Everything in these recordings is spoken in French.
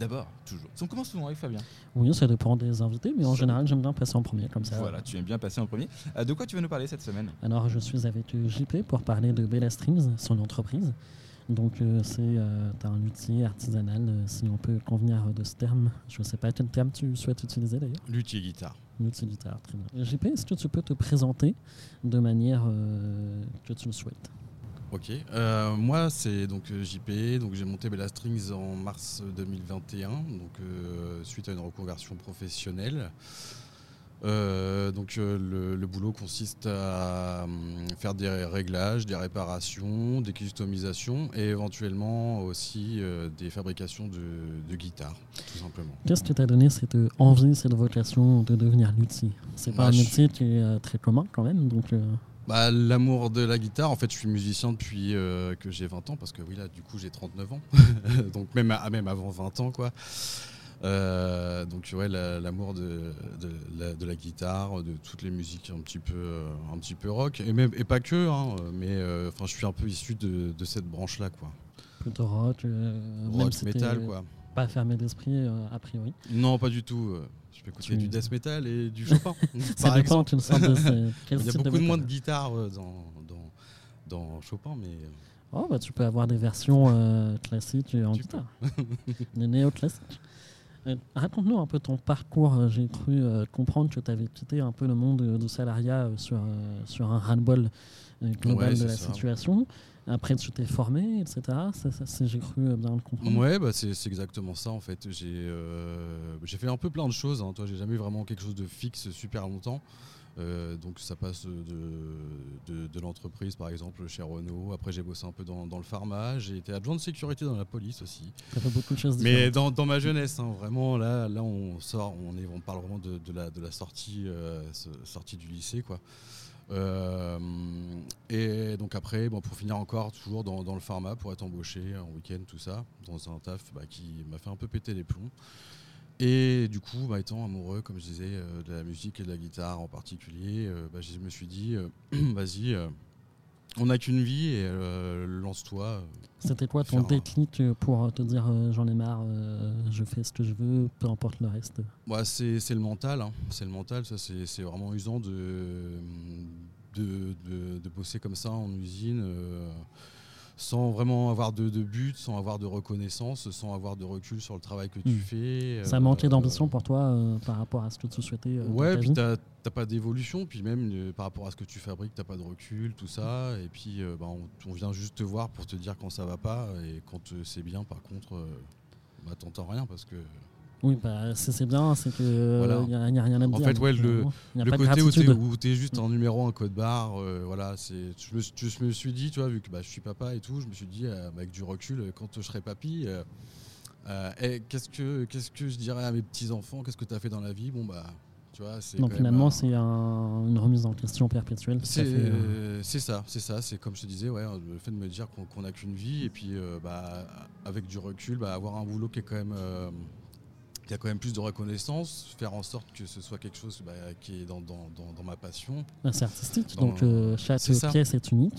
d'abord, toujours. On commence souvent avec Fabien. Oui, ça dépend des invités, mais en Ça général, j'aime bien passer en premier, comme ça. Voilà, tu aimes bien passer en premier. Euh, de quoi tu vas nous parler cette semaine? Alors, je suis avec JP pour parler de Bella Streams, son entreprise. Donc, euh, c'est euh, un luthier artisanal, euh, si on peut convenir de ce terme. Je ne sais pas quel terme tu souhaites utiliser d'ailleurs? Luthier guitare. Luthier guitare, très bien. JP, est-ce que tu peux te présenter de manière euh, que tu le souhaites? Ok. Euh, moi, c'est donc euh, JP. Donc j'ai monté Bella Strings en mars 2021, donc euh, suite à une reconversion professionnelle. Euh, donc le, le boulot consiste à hum, faire des réglages, des réparations, des customisations et éventuellement aussi des fabrications de, de guitares, tout simplement. Qu'est-ce qui t'a donné cette envie, cette vocation de devenir luthier? C'est pas Bah, un je- métier qui est très commun quand même, donc Bah, L'amour de la guitare, en fait, je suis musicien depuis euh, que j'ai 20 ans, parce que oui, là, du coup, j'ai 39 ans. donc, même, à- même avant 20 ans, quoi. Euh, donc, ouais, la- l'amour de, de la, de la guitare, de toutes les musiques un petit peu, euh, un petit peu rock, et, même, et pas que, hein, mais euh, enfin, je suis un peu issu de, de cette branche-là, quoi. plutôt rock, même Rock, quoi. Pas fermé d'esprit a priori. Non, pas du tout. Je peux écouter Tu- du death metal et du Chopin, Ça par dépend, exemple. tu le sens de ce- Il y a beaucoup de moins de guitare euh, dans, dans, dans Chopin, mais... euh, Oh, bah, tu peux avoir des versions euh, classiques en Tu guitare. des néo-classiques. Euh, Raconte-nous un peu ton parcours. J'ai cru euh, comprendre que tu avais quitté un peu le monde du salariat sur, euh, sur un ras-le-bol global Ouais, de la ça. situation. Après, tu t'es formé, etc. Ça, J'ai cru euh, bien le comprendre. Ouais, bah c'est exactement ça en fait. J'ai euh, j'ai fait un peu plein de choses. Hein. Toi, j'ai jamais eu vraiment quelque chose de fixe super longtemps. Euh, donc ça passe de, de, de l'entreprise par exemple chez Renault. Après j'ai bossé un peu dans, dans le pharma. J'ai été adjoint de sécurité dans la police aussi. Ça fait beaucoup de choses Mais dans, dans ma jeunesse, hein, vraiment là, là on sort, on, est, on parle vraiment de, de la, sortie, euh, sortie du lycée quoi. Euh, et donc après, bon, pour finir encore, toujours dans, le pharma, pour être embauché en week-end, tout ça, dans un taf bah, qui m'a fait un peu péter les plombs. Et du coup, bah, étant amoureux, comme je disais, euh, de la musique et de la guitare en particulier, euh, bah, je me suis dit, vas-y, on n'a qu'une vie et euh, lance-toi. C'était quoi ton déclic euh, pour euh, te dire euh, j'en ai marre, euh, je fais ce que je veux, peu importe le reste? Ouais, c'est le mental, hein. c'est le mental, ça c'est c'est vraiment usant de, de, de- de bosser comme ça en usine euh, sans vraiment avoir de, de but, sans avoir de reconnaissance, sans avoir de recul sur le travail que tu Hmm. fais. Ça euh, manquait d'ambition pour toi euh, par rapport à ce que tu souhaitais euh, Ouais, puis t'as pas d'évolution, puis même euh, par rapport à ce que tu fabriques, t'as pas de recul, tout ça. Et puis euh, bah, on, on vient juste te voir pour te dire quand ça va pas, et quand euh, c'est bien, par contre, euh, bah, t'entends rien parce que Oui, bah, c'est bien, c'est que il Voilà. n'y a, y a rien à te En dire. fait, ouais, le- euh, le côté où où t'es juste un numéro, un code barre, euh, voilà, c'est. Je me, je me suis dit, tu vois, vu que bah, je suis papa et tout, je me suis dit, euh, avec du recul, euh, quand je serai papy, euh, euh, qu'est-ce que qu'est-ce que je dirais à mes petits enfants Qu'est-ce que tu as fait dans la vie? Bon bah, tu vois, c'est. Quand finalement, c'est un- une remise en question perpétuelle. c'est, euh, ça, c'est ça, c'est comme je te disais, ouais, le fait de me dire qu'on n'a qu'une vie et puis euh, bah, avec du recul, bah, avoir un boulot qui est quand même euh, qui a quand même plus de reconnaissance, faire en sorte que ce soit quelque chose bah, qui est dans, dans, dans, dans ma passion. bah, c'est artistique, dans- donc euh, chaque pièce est unique,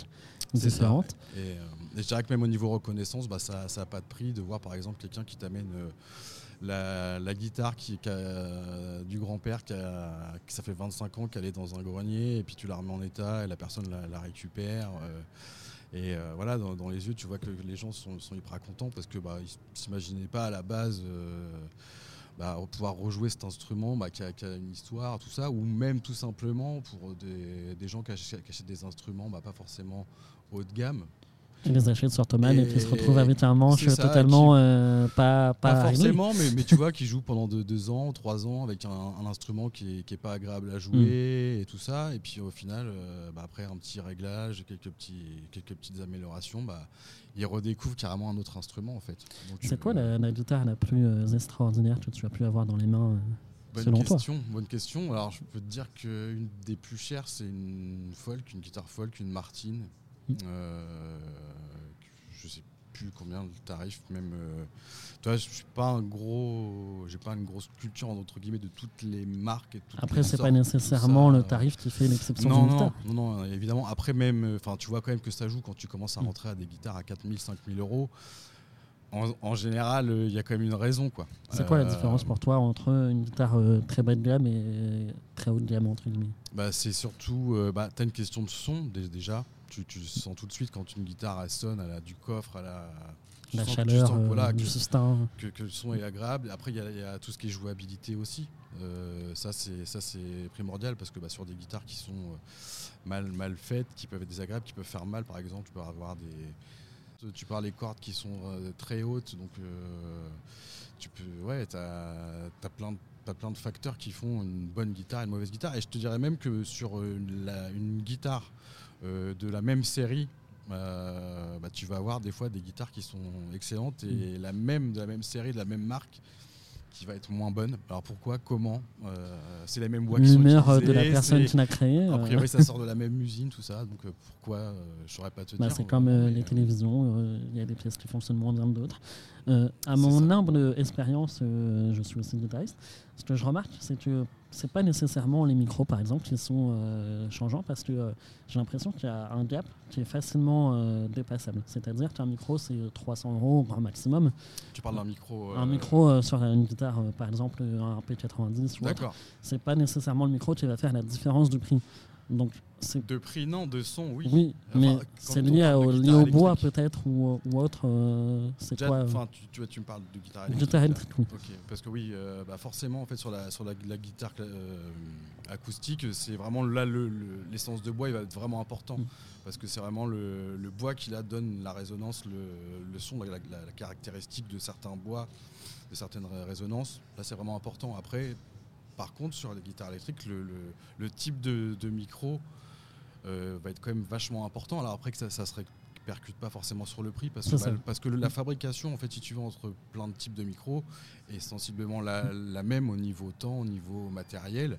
ça, différente. Et, euh, et je dirais que même au niveau reconnaissance, bah, ça n'a pas de prix de voir par exemple quelqu'un qui t'amène euh, la, la guitare qui, qui a- du grand-père qui, a- qui ça fait 25 ans qu'elle est dans un grenier et puis tu la remets en état et la personne la, la récupère. euh, et euh, voilà, dans, dans les yeux, tu vois que les gens sont, sont hyper contents parce que bah, ils s'imaginaient pas à la base euh, bah, pouvoir rejouer cet instrument bah, qui, a, une histoire, tout ça, ou même tout simplement pour des, gens qui achètent, qui achètent des instruments bah, pas forcément haut de gamme. Qui les achètent sur Thomas et, Et qui se retrouvent avec un manche ça, totalement qui- euh, pas, pas, Pas, forcément, mais, mais tu vois, qui joue pendant deux, deux ans, trois ans avec un, un instrument qui est, qui est pas agréable à jouer Mm. et tout ça. Et puis au final, euh, bah, après un petit réglage, quelques, petits, quelques petites améliorations, bah, il redécouvre carrément un autre instrument en fait. C'est euh, quoi la, la guitare la plus extraordinaire que tu as pu avoir dans les mains Bonne selon toi? question, bonne question. Alors je peux te dire qu'une des plus chères, c'est une folk, une guitare folk, une Martine. Euh, je sais plus combien le tarif, même. euh, tu vois, je suis pas un gros, j'ai pas une grosse culture entre guillemets de toutes les marques et toutes Après, c'est pas ça. nécessairement le tarif qui fait l'exception Non, d'une non, non, non, évidemment. Après, même, enfin, tu vois quand même que ça joue quand tu commences à rentrer à des guitares à 4000, 5000 euros. en, en général, euh, il y a quand même une raison. quoi. C'est quoi la Euh, différence pour toi entre une guitare euh, très bas de gamme et très haut de gamme entre guillemets? Bah, C'est surtout, euh, bah, tu as une question de son dé- déjà. Tu, tu sens tout de suite quand une guitare elle sonne, elle a du coffre, elle a La que- chaleur, sens que, euh, voilà, du que- sustain. que, que le son est agréable. Après, il y, a- il y a tout ce qui est jouabilité aussi. Euh, ça, c'est primordial parce que bah, sur des guitares qui sont euh, mal, mal faites, qui peuvent être désagréables, qui peuvent faire mal, par exemple, tu peux avoir des. Tu parles des cordes qui sont euh, très hautes, donc euh, tu peux. Ouais, tu as, plein de. T'as plein de facteurs qui font une bonne guitare et une mauvaise guitare. Et je te dirais même que sur la- une guitare de la même série, euh, bah, tu vas avoir des fois des guitares qui sont excellentes et la même de la même série, de la même marque qui va être moins bonne. Alors pourquoi Comment Euh, C'est les mêmes bois qui sont L'humeur euh, de la personne qui l'a créé. A euh, priori, ça sort de la même usine, tout ça. Donc euh, pourquoi euh, Je saurais pas te bah, dire. c'est comme euh, Mais, les euh, télévisions, euh, il y a des pièces qui fonctionnent moins bien que d'autres. Euh, à mon humble expérience, euh, je suis aussi guitariste. Ce que je remarque, c'est que c'est pas nécessairement les micros, par exemple, qui sont euh, changeants, parce que euh, j'ai l'impression qu'il y a un gap qui est facilement euh, dépassable. C'est-à-dire qu'un micro, c'est 300 euros au grand maximum. Tu parles d'un micro. Un micro sur une guitare, par exemple, un P90 ou autre, c'est pas nécessairement le micro qui va faire la différence du prix. Donc, De prix, non. De son, oui. oui, Enfin, mais c'est lié, au, lié guitare au bois peut-être ou, ou autre. euh, c'est quoi euh, Enfin, tu, tu, tu me parles de guitare électrique. guitare électrique, oui. Parce que oui, euh, bah forcément, en fait, sur la, sur la, la guitare euh, acoustique, c'est vraiment là le- le- l'essence de bois, il va être vraiment important. Mm. Parce que c'est vraiment le, le bois qui là donne la résonance, le, le son, la, caractéristique de certains bois, de certaines ré- résonances. Là, c'est vraiment important. Après, par contre, sur les guitares électriques, le, le- le type de, de micro euh, va être quand même vachement important. Alors après que ça, ça se répercute pas forcément sur le prix parce que, bah, parce que le- la fabrication, en fait, si tu veux, entre plein de types de micros est sensiblement la, la même au niveau temps, au niveau matériel.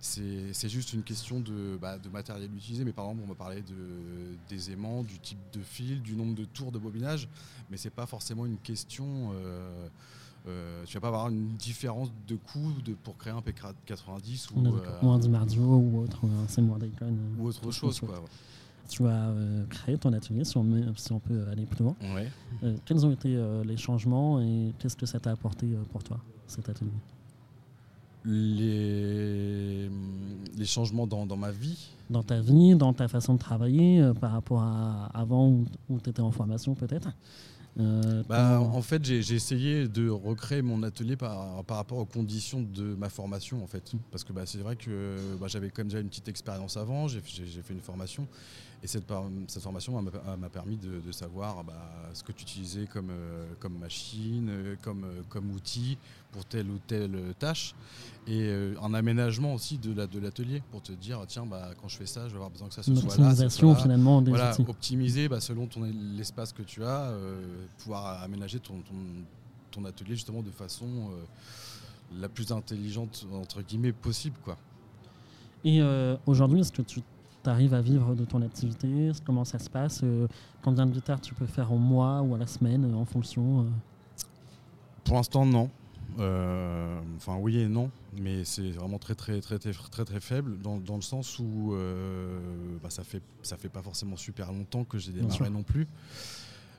C'est c'est juste une question de, bah, de matériel utilisé. Mais par exemple, on va parler de, des aimants, du type de fil, du nombre de tours de bobinage. Mais c'est pas forcément une question. euh, euh, tu vas pas avoir une différence de coût de, pour créer un P90 On est ou, euh, Ou un DiMarzio ou autre, ou un Seymour euh, ou autre chose. Quoi. Tu as euh, créé ton atelier, si on, met- si on peut aller plus loin. Ouais. Euh, quels ont été euh, les changements et qu'est-ce que ça t'a apporté euh, pour toi, cet atelier? Les, les changements dans, dans ma vie? Dans ta vie, dans ta façon de travailler, euh, par rapport à avant où, tu étais en formation peut-être? Euh, Bah, en fait, j'ai essayé de recréer mon atelier par, par rapport aux conditions de ma formation, en fait. Parce que bah, c'est vrai que bah, j'avais quand même déjà une petite expérience avant, j'ai fait une formation. Et cette, formation m'a permis de, de savoir bah, ce que tu utilisais comme, euh, comme machine, euh, comme, euh, comme outil pour telle ou telle tâche. Et un aménagement aussi de la- de l'atelier pour te dire, tiens, bah, quand je fais ça, je vais avoir besoin que ça se une soit là. ça soit finalement des Voilà, outils. optimiser bah, selon l'espace que tu as, euh, pouvoir aménager ton, ton, ton atelier justement de façon euh, la plus intelligente entre guillemets possible quoi. Et euh, aujourd'hui, est-ce que tu arrives à vivre de ton activité? Comment ça se passe? Euh, Combien de guitares tu peux faire au mois ou à la semaine euh, en fonction euh? Pour l'instant non. Euh, enfin oui et non, mais c'est vraiment très très très très très très faible dans, dans le sens où euh, bah, ça fait ça fait pas forcément super longtemps que j'ai démarré non plus.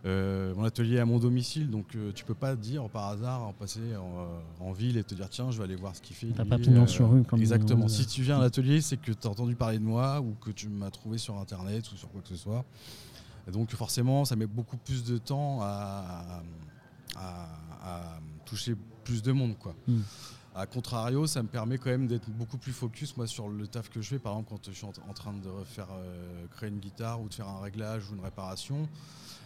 Euh, mon atelier est à mon domicile, donc euh, tu peux pas dire par hasard en passer en, en ville et te dire tiens je vais aller voir ce qu'il fait. T'as pas pignon sur rue, comme Exactement. Si tu viens à l'atelier, c'est que tu as entendu parler de moi ou que tu m'as trouvé sur internet ou sur quoi que ce soit. Et donc forcément, ça met beaucoup plus de temps à, à- à toucher plus de monde. Quoi. Mm. A contrario, ça me permet quand même d'être beaucoup plus focus moi sur le taf que je fais. Par exemple, quand je suis en, train de refaire, euh, créer une guitare ou de faire un réglage ou une réparation,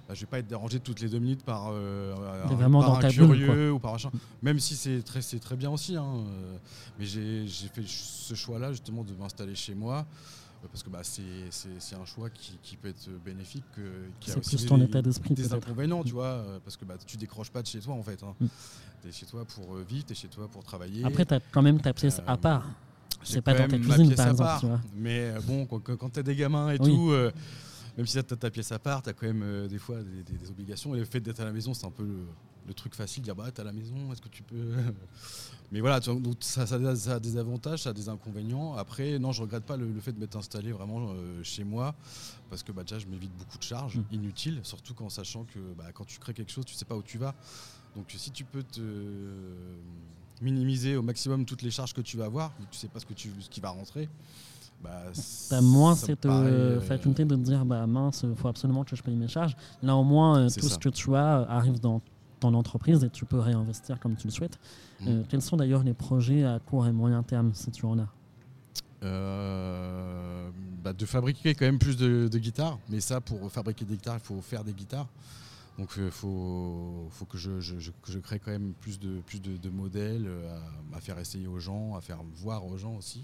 bah, je vais pas être dérangé toutes les deux minutes par, euh, un, vraiment par dans un ta bulle, curieux ou par machin. Même si c'est très, c'est très bien aussi. hein, euh, mais j'ai j'ai fait ce choix-là justement de m'installer chez moi. Parce que bah, c'est un choix qui, qui peut être bénéfique. euh, qui a C'est plus ton des- état d'esprit des inconvénients, tu vois, euh, parce que bah, tu décroches pas de chez toi en fait. Hein. Mm. Tu es chez toi pour euh, vivre, tu es chez toi pour travailler. Après, tu as quand même ta pièce Euh, à part. C'est pas dans ta cuisine, par exemple, part. tu vois. Mais bon, quand, quand, tu as des gamins et Oui. tout, euh, même si tu as ta pièce à part, tu as quand même euh, des fois des, des- des obligations. Et le fait d'être à la maison, c'est un peu le, le truc facile, dire bah t'es à la maison, est-ce que tu peux. Mais voilà, donc ça, ça a- ça a des avantages, ça a des inconvénients. Après, non, je regrette pas le, le fait de m'être installé vraiment euh, chez moi, parce que bah, déjà, je m'évite beaucoup de charges Mm. inutiles, surtout qu'en sachant que bah, quand tu crées quelque chose, tu sais pas où tu vas. Donc si tu peux te minimiser au maximum toutes les charges que tu vas avoir, tu sais pas ce, que tu, ce qui va rentrer. Bah, me cette paraît, euh, euh, faculté de dire bah mince, il faut absolument que je paye mes charges. Là au moins, euh, C'est tout ça. ce que tu as euh, arrive dans ton entreprise et tu peux réinvestir comme tu le souhaites. Mm. Euh, quels sont d'ailleurs les projets à court et moyen terme si tu en as? Bah, de fabriquer quand même plus de, de guitares. Mais ça, pour fabriquer des guitares, il faut faire des guitares. Donc il faut, faut que, je, je- je- que je crée quand même plus de, plus de, de modèles à, à faire essayer aux gens, à faire voir aux gens aussi.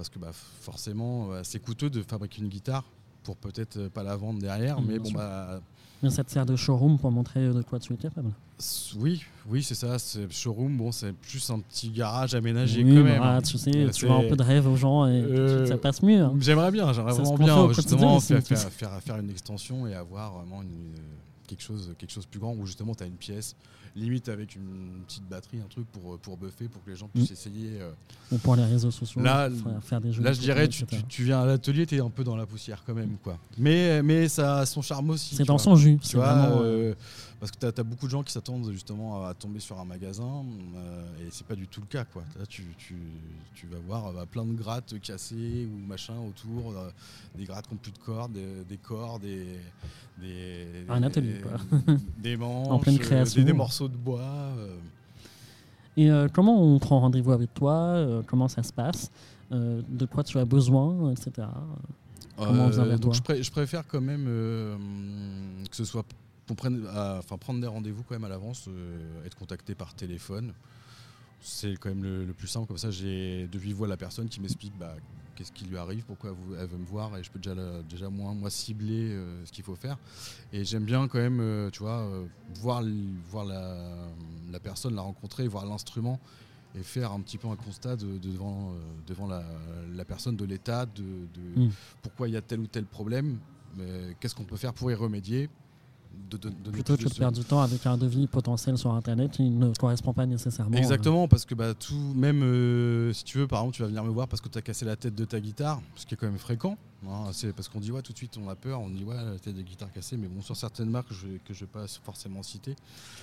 Parce que bah, forcément, euh, c'est coûteux de fabriquer une guitare pour peut-être euh, pas la vendre derrière. Mm, mais bon, sûr. bah, Mais ça te sert de showroom pour montrer euh, de quoi tu es capable. oui, oui c'est ça. C'est showroom, bon, c'est plus un petit garage aménagé Oui, quand bah, même. hein. tu sais, Euh, tu vends un peu de rêve aux gens et Euh, ça passe mieux. hein. J'aimerais bien, j'aimerais vraiment bien justement faire, faire une extension et avoir vraiment une- quelque, chose, quelque chose de plus grand où justement tu as une pièce, limite avec une petite batterie, un truc pour, pour buffer, pour que les gens puissent Mm. essayer. euh. Ou pour les réseaux sociaux, Là, faire, faire des jeux. Là je dirais, tu, tu, tu viens à l'atelier, tu es un peu dans la poussière quand même. quoi. Mais, mais ça a son charme aussi. C'est dans vois. son jus. Tu vois, vraiment, euh, euh, parce que tu as, beaucoup de gens qui s'attendent justement à tomber sur un magasin euh, et c'est pas du tout le cas. Quoi. Là, tu, tu, tu vas voir euh, bah, plein de grattes cassées ou machin autour, euh, des grattes qui n'ont plus de cordes, des, des cordes, des, des, Un des- atelier, quoi. des manches, pleine euh, création. des, des morceaux de bois. euh. Et comment on prend rendez-vous avec toi Comment ça se passe De quoi tu as besoin, etc. Comment on vient vers donc toi? je, pré- je préfère quand même que ce soit prenne, à- enfin prendre des rendez-vous quand même à l'avance, euh, être contacté par téléphone. C'est quand même le, le plus simple. Comme ça, j'ai de vive voix la personne qui m'explique bah, qu'est-ce qui lui arrive, pourquoi elle veut me voir, et je peux déjà, déjà moins moi cibler euh, ce qu'il faut faire. Et j'aime bien quand même, euh, tu vois, euh, voir, voir la, la personne, la rencontrer, voir l'instrument et faire un petit peu un constat de- de- devant, euh, devant la, la personne de l'état, de, de Mm. pourquoi il y a tel ou tel problème, qu'est-ce qu'on peut faire pour y remédier. De, de- donner Plutôt que de perdre du temps avec un devis potentiel sur Internet qui ne correspond pas nécessairement. euh, Exactement, parce que bah, tout, même euh, si tu veux, par exemple, tu vas venir me voir parce que tu as cassé la tête de ta guitare, ce qui est quand même fréquent. hein, c'est parce qu'on dit, ouais, tout de suite, on a peur, on dit, ouais, la tête de guitare cassée, mais bon, sur certaines marques je, que je ne vais pas forcément citer,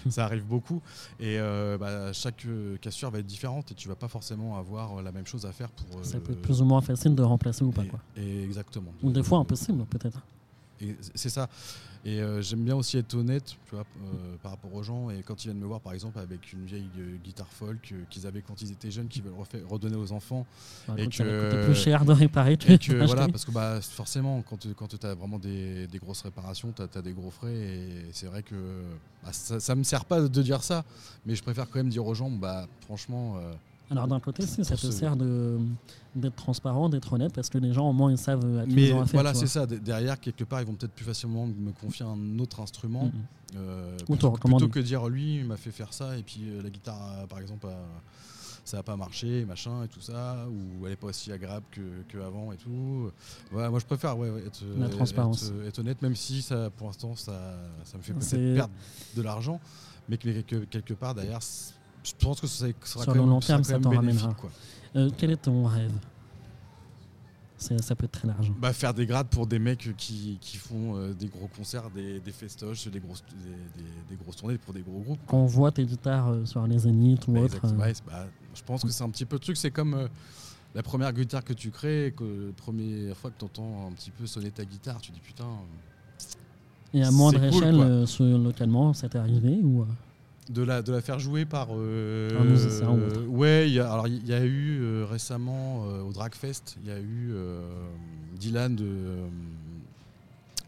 ça arrive beaucoup. Et euh, bah, chaque cassure va être différente et tu vas pas forcément avoir la même chose à faire pour. Ça peut être plus ou moins facile de remplacer ou pas. et- Quoi. et exactement. Ou des fois impossible, peut-être. C'est ça. Et euh, j'aime bien aussi être honnête tu vois, euh, par rapport aux gens. Et quand ils viennent me voir, par exemple, avec une vieille euh, guitare folk qu'ils avaient quand ils étaient jeunes, qu'ils veulent redonner aux enfants. Enfin, Et que- plus cher de réparer Et que voilà, parce que bah, forcément, quand, quand tu as vraiment des, des grosses réparations, tu as, des gros frais. Et c'est vrai que bah, ça ne me sert pas de dire ça. Mais je préfère quand même dire aux gens, bah, franchement. Euh, Alors d'un côté, si, ça te sert d'être transparent, d'être honnête, parce que les gens au moins ils savent à qui mais ils ont affaire. voilà, c'est ça. Derrière, quelque part, ils vont peut-être plus facilement me confier un autre instrument. Mhm. Euh, Ou te plutôt, que dire lui il m'a fait faire ça et puis euh, la guitare euh, par exemple a- ça n'a pas marché machin et tout ça ou elle est pas aussi agréable que, que avant et tout voilà moi je préfère ouais, être, La être- transparence. être, être honnête même si ça pour l'instant ça, ça me fait perdre de l'argent mais que, que- quelque part derrière je pense que ça sera Sur quand le même, long terme, ça t'en ramènera. Euh, quel est ton rêve? Ça peut être très large. Bah, faire des grades pour des mecs qui, qui font euh, des gros concerts, des, des festoches, des grosses, des, des- des grosses tournées pour des gros groupes. Quand on voit tes guitares euh, sur les zéniths ou Bah, Ouais, c'est- bah, je pense que c'est un petit peu le truc. C'est comme euh, la première guitare que tu crées, que la première fois que tu entends un petit peu sonner ta guitare, tu dis putain. et à moindre cool, échelle, localement, ça t'est arrivé ou, De la, de la faire jouer par. euh, Un musicien autre. ouais, il y a, alors il y a eu euh, récemment euh, au Dragfest, il y a eu euh, Dylan de, euh,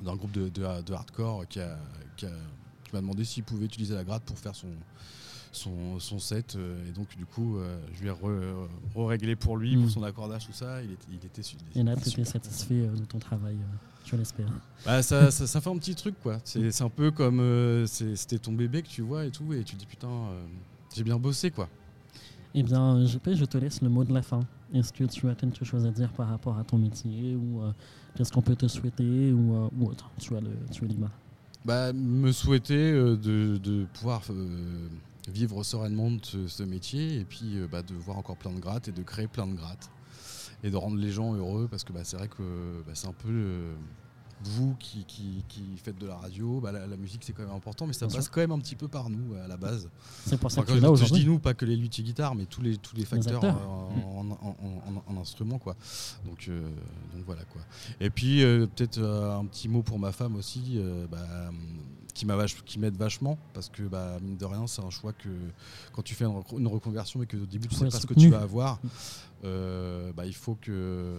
d'un groupe de, de- de hardcore qui, a- qui a- qui m'a demandé s'il pouvait utiliser la gratte pour faire son, son, son set. euh, et donc, du coup, euh, je lui ai re- re-réglé pour lui, Mm. pour son accordage, tout ça. Il était, il était et là, tu étais satisfait euh, de ton travail, je l'espère. bah, ça, ça, ça fait un petit truc quoi. C'est un peu comme euh, c'était ton bébé que tu vois et tout, et tu te dis putain, euh, j'ai bien bossé quoi. Eh bien, JP, je te laisse le mot de la fin. Est-ce que tu as quelque chose à dire par rapport à ton métier ou euh, qu'est-ce qu'on peut te souhaiter ou, ou autre? Tu, as libre. bah, Me souhaiter de, de pouvoir vivre sereinement de ce, ce métier et puis euh, bah, de voir encore plein de grattes et de créer plein de grattes et de rendre les gens heureux parce que bah, c'est vrai que bah, c'est un peu vous qui, qui, qui faites de la radio, bah, la, la musique c'est quand même important mais ça Bien passe sûr. quand même un petit peu par nous à la base. C'est pour ça Enfin, que là je, je dis aujourd'hui. nous, pas que les luthiers guitares, mais tous les, tous les facteurs acteurs. euh, en, en- en- en- en instruments. Quoi. Donc, euh, donc voilà. Quoi. Et puis euh, peut-être euh, un petit mot pour ma femme aussi, bah, qui m'a vach- qui m'aide vachement, parce que bah, mine de rien, c'est un choix que quand tu fais une, rec- une reconversion et que au début tu sais pas ce que tu vas avoir, euh, bah, il faut que,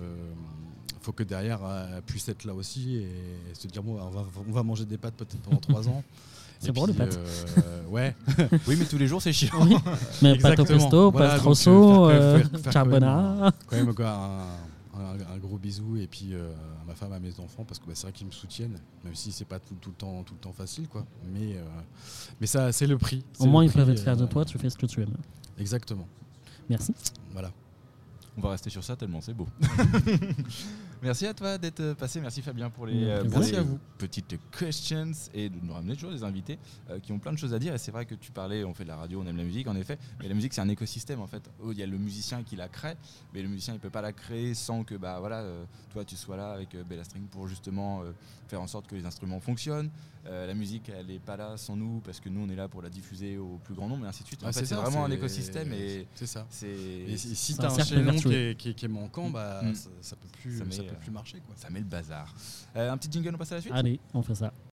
faut que derrière elle puisse être là aussi et, se dire bon, on va, on va manger des pâtes peut-être pendant trois ans. C'est bon, les pâtes. euh, Ouais. Oui, mais tous les jours, c'est chiant. Oui, mais pas au pesto, Voilà, pas donc, strosso, euh, euh, carbonara. quand même quoi, un, un- un gros bisou et puis euh, à ma femme, à mes enfants, parce que bah, c'est vrai qu'ils me soutiennent, même si c'est pas tout, tout le temps, tout le temps facile, quoi. Mais, euh, mais ça, c'est le prix. Au moins, ils peuvent être fiers de euh, toi, tu fais ce que tu aimes. Exactement. Merci. Voilà. On va rester sur ça tellement c'est beau. merci à toi d'être euh, passé. Merci Fabien pour les, euh, Merci pour à les vous. petites questions et de nous ramener toujours des invités euh, qui ont plein de choses à dire. Et c'est vrai que tu parlais, on fait de la radio, on aime la musique en effet. Mais la musique c'est un écosystème en fait. Oh, Il y a le musicien qui la crée, mais le musicien il peut pas la créer sans que bah voilà, euh, toi tu sois là avec Bella String pour justement faire en sorte que les instruments fonctionnent. La musique elle est pas là sans nous parce que nous on est là pour la diffuser au plus grand nombre et ainsi de suite. Ah, c'est vraiment un écosystème et C'est ça. Et si, C'est t'as un chaînon qui est, qui est- qui est manquant, bah, Mm. ça, ça peut plus, Ça ça met, peut euh, plus marcher, quoi. ça met le bazar. Euh, un petit jingle, on passe à la suite? Allez, on fait ça.